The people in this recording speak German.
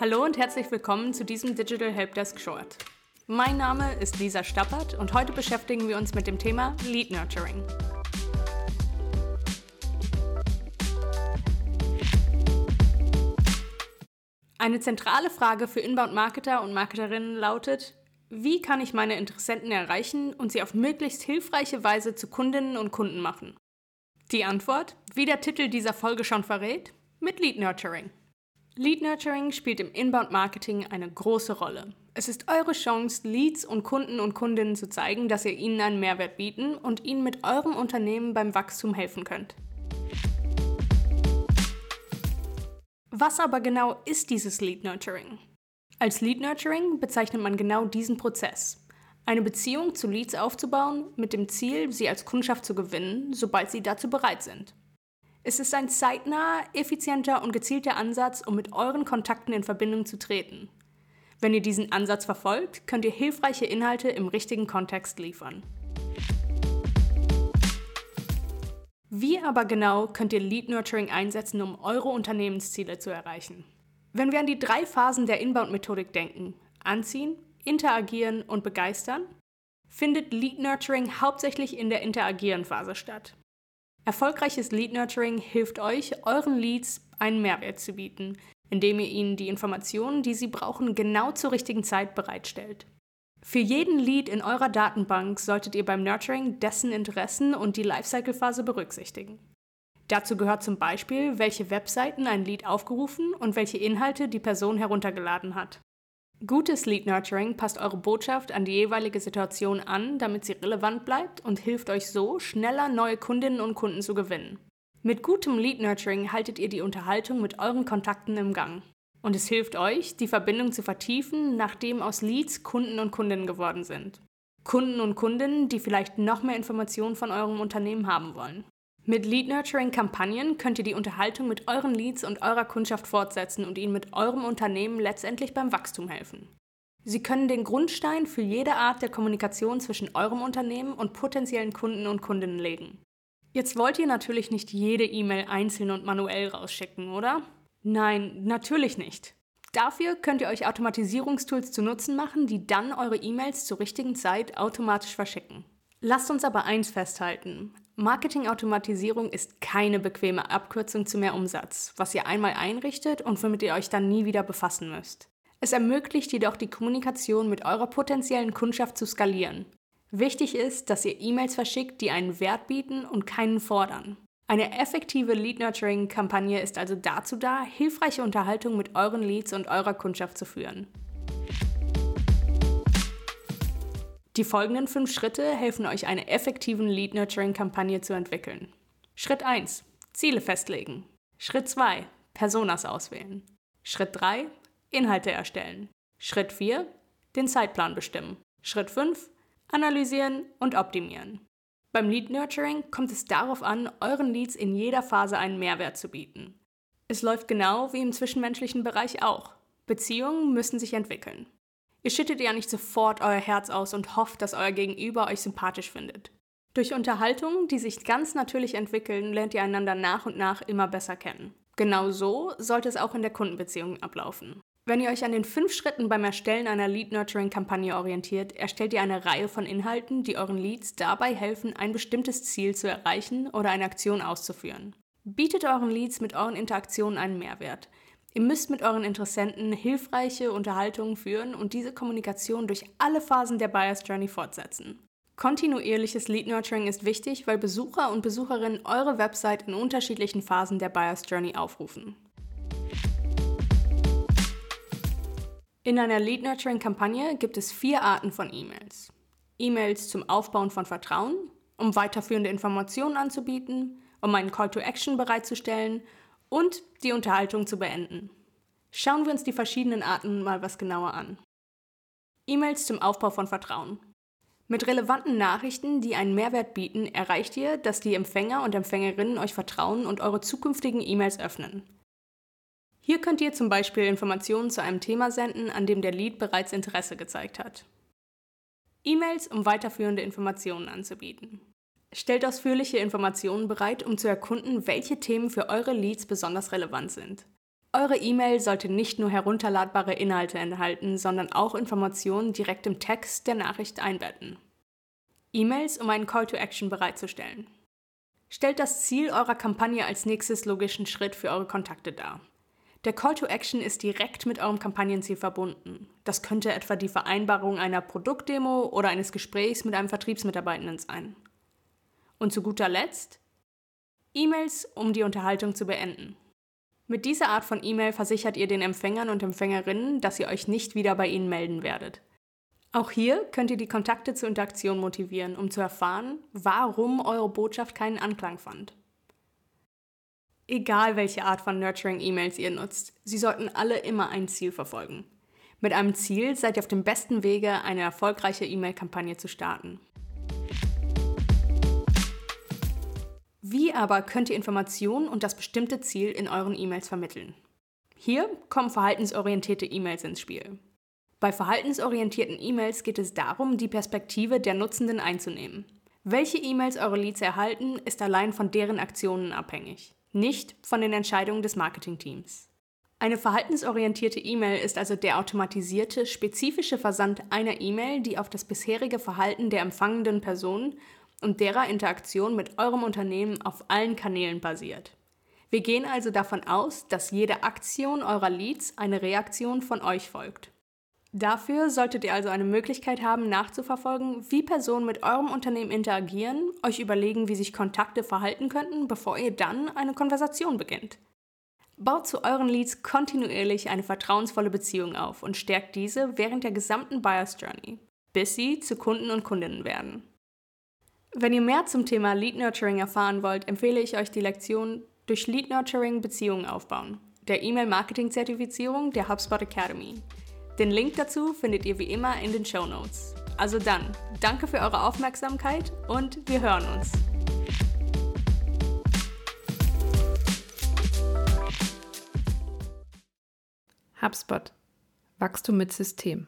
Hallo und herzlich willkommen zu diesem Digital Helpdesk Short. Mein Name ist Lisa Stappert und heute beschäftigen wir uns mit dem Thema Lead Nurturing. Eine zentrale Frage für Inbound-Marketer und Marketerinnen lautet, wie kann ich meine Interessenten erreichen und sie auf möglichst hilfreiche Weise zu Kundinnen und Kunden machen? Die Antwort, wie der Titel dieser Folge schon verrät, mit Lead Nurturing. Lead Nurturing spielt im Inbound Marketing eine große Rolle. Es ist eure Chance, Leads und Kunden und Kundinnen zu zeigen, dass ihr ihnen einen Mehrwert bieten und ihnen mit eurem Unternehmen beim Wachstum helfen könnt. Was aber genau ist dieses Lead Nurturing? Als Lead Nurturing bezeichnet man genau diesen Prozess. Eine Beziehung zu Leads aufzubauen mit dem Ziel, sie als Kundschaft zu gewinnen, sobald sie dazu bereit sind. Es ist ein zeitnaher, effizienter und gezielter Ansatz, um mit euren Kontakten in Verbindung zu treten. Wenn ihr diesen Ansatz verfolgt, könnt ihr hilfreiche Inhalte im richtigen Kontext liefern. Wie aber genau könnt ihr Lead Nurturing einsetzen, um eure Unternehmensziele zu erreichen? Wenn wir an die drei Phasen der Inbound-Methodik denken, anziehen, interagieren und begeistern, findet Lead Nurturing hauptsächlich in der Interagieren-Phase statt. Erfolgreiches Lead Nurturing hilft euch, euren Leads einen Mehrwert zu bieten, indem ihr ihnen die Informationen, die sie brauchen, genau zur richtigen Zeit bereitstellt. Für jeden Lead in eurer Datenbank solltet ihr beim Nurturing dessen Interessen und die Lifecycle-Phase berücksichtigen. Dazu gehört zum Beispiel, welche Webseiten ein Lead aufgerufen und welche Inhalte die Person heruntergeladen hat. Gutes Lead Nurturing passt eure Botschaft an die jeweilige Situation an, damit sie relevant bleibt und hilft euch so, schneller neue Kundinnen und Kunden zu gewinnen. Mit gutem Lead Nurturing haltet ihr die Unterhaltung mit euren Kontakten im Gang. Und es hilft euch, die Verbindung zu vertiefen, nachdem aus Leads Kunden und Kundinnen geworden sind. Kunden und Kundinnen, die vielleicht noch mehr Informationen von eurem Unternehmen haben wollen. Mit Lead-Nurturing-Kampagnen könnt ihr die Unterhaltung mit euren Leads und eurer Kundschaft fortsetzen und ihnen mit eurem Unternehmen letztendlich beim Wachstum helfen. Sie können den Grundstein für jede Art der Kommunikation zwischen eurem Unternehmen und potenziellen Kunden und Kundinnen legen. Jetzt wollt ihr natürlich nicht jede E-Mail einzeln und manuell rausschicken, oder? Nein, natürlich nicht. Dafür könnt ihr euch Automatisierungstools zu Nutzen machen, die dann eure E-Mails zur richtigen Zeit automatisch verschicken. Lasst uns aber eins festhalten. Marketingautomatisierung ist keine bequeme Abkürzung zu mehr Umsatz, was ihr einmal einrichtet und womit ihr euch dann nie wieder befassen müsst. Es ermöglicht jedoch die Kommunikation mit eurer potenziellen Kundschaft zu skalieren. Wichtig ist, dass ihr E-Mails verschickt, die einen Wert bieten und keinen fordern. Eine effektive Lead-Nurturing-Kampagne ist also dazu da, hilfreiche Unterhaltung mit euren Leads und eurer Kundschaft zu führen. Die folgenden fünf Schritte helfen euch, eine effektive Lead-Nurturing-Kampagne zu entwickeln. Schritt 1. Ziele festlegen. Schritt 2. Personas auswählen. Schritt 3. Inhalte erstellen. Schritt 4. Den Zeitplan bestimmen. Schritt 5. Analysieren und optimieren. Beim Lead Nurturing kommt es darauf an, euren Leads in jeder Phase einen Mehrwert zu bieten. Es läuft genau wie im zwischenmenschlichen Bereich auch. Beziehungen müssen sich entwickeln. Ihr schüttet ja nicht sofort euer Herz aus und hofft, dass euer Gegenüber euch sympathisch findet. Durch Unterhaltungen, die sich ganz natürlich entwickeln, lernt ihr einander nach und nach immer besser kennen. Genau so sollte es auch in der Kundenbeziehung ablaufen. Wenn ihr euch an den fünf Schritten beim Erstellen einer Lead-Nurturing-Kampagne orientiert, erstellt ihr eine Reihe von Inhalten, die euren Leads dabei helfen, ein bestimmtes Ziel zu erreichen oder eine Aktion auszuführen. Bietet euren Leads mit euren Interaktionen einen Mehrwert. Ihr müsst mit euren Interessenten hilfreiche Unterhaltungen führen und diese Kommunikation durch alle Phasen der Buyer's Journey fortsetzen. Kontinuierliches Lead Nurturing ist wichtig, weil Besucher und Besucherinnen eure Website in unterschiedlichen Phasen der Buyer's Journey aufrufen. In einer Lead Nurturing Kampagne gibt es vier Arten von E-Mails. E-Mails zum Aufbauen von Vertrauen, um weiterführende Informationen anzubieten, um einen Call to Action bereitzustellen und die Unterhaltung zu beenden. Schauen wir uns die verschiedenen Arten mal was genauer an. E-Mails zum Aufbau von Vertrauen. Mit relevanten Nachrichten, die einen Mehrwert bieten, erreicht ihr, dass die Empfänger und Empfängerinnen euch vertrauen und eure zukünftigen E-Mails öffnen. Hier könnt ihr zum Beispiel Informationen zu einem Thema senden, an dem der Lead bereits Interesse gezeigt hat. E-Mails, um weiterführende Informationen anzubieten. Stellt ausführliche Informationen bereit, um zu erkunden, welche Themen für eure Leads besonders relevant sind. Eure E-Mail sollte nicht nur herunterladbare Inhalte enthalten, sondern auch Informationen direkt im Text der Nachricht einbetten. E-Mails, um einen Call to Action bereitzustellen. Stellt das Ziel eurer Kampagne als nächstes logischen Schritt für eure Kontakte dar. Der Call to Action ist direkt mit eurem Kampagnenziel verbunden. Das könnte etwa die Vereinbarung einer Produktdemo oder eines Gesprächs mit einem Vertriebsmitarbeitenden sein. Und zu guter Letzt E-Mails, um die Unterhaltung zu beenden. Mit dieser Art von E-Mail versichert ihr den Empfängern und Empfängerinnen, dass ihr euch nicht wieder bei ihnen melden werdet. Auch hier könnt ihr die Kontakte zur Interaktion motivieren, um zu erfahren, warum eure Botschaft keinen Anklang fand. Egal welche Art von Nurturing-E-Mails ihr nutzt, sie sollten alle immer ein Ziel verfolgen. Mit einem Ziel seid ihr auf dem besten Wege, eine erfolgreiche E-Mail-Kampagne zu starten. Wie aber könnt ihr Informationen und das bestimmte Ziel in euren E-Mails vermitteln? Hier kommen verhaltensorientierte E-Mails ins Spiel. Bei verhaltensorientierten E-Mails geht es darum, die Perspektive der Nutzenden einzunehmen. Welche E-Mails eure Leads erhalten, ist allein von deren Aktionen abhängig nicht von den Entscheidungen des Marketingteams. Eine verhaltensorientierte E-Mail ist also der automatisierte, spezifische Versand einer E-Mail, die auf das bisherige Verhalten der empfangenden Person und derer Interaktion mit eurem Unternehmen auf allen Kanälen basiert. Wir gehen also davon aus, dass jede Aktion eurer Leads eine Reaktion von euch folgt. Dafür solltet ihr also eine Möglichkeit haben, nachzuverfolgen, wie Personen mit eurem Unternehmen interagieren, euch überlegen, wie sich Kontakte verhalten könnten, bevor ihr dann eine Konversation beginnt. Baut zu euren Leads kontinuierlich eine vertrauensvolle Beziehung auf und stärkt diese während der gesamten Buyers Journey, bis sie zu Kunden und Kundinnen werden. Wenn ihr mehr zum Thema Lead Nurturing erfahren wollt, empfehle ich euch die Lektion Durch Lead Nurturing Beziehungen aufbauen, der E-Mail-Marketing-Zertifizierung der HubSpot Academy. Den Link dazu findet ihr wie immer in den Show Notes. Also dann, danke für eure Aufmerksamkeit und wir hören uns. HubSpot. Wachstum mit System.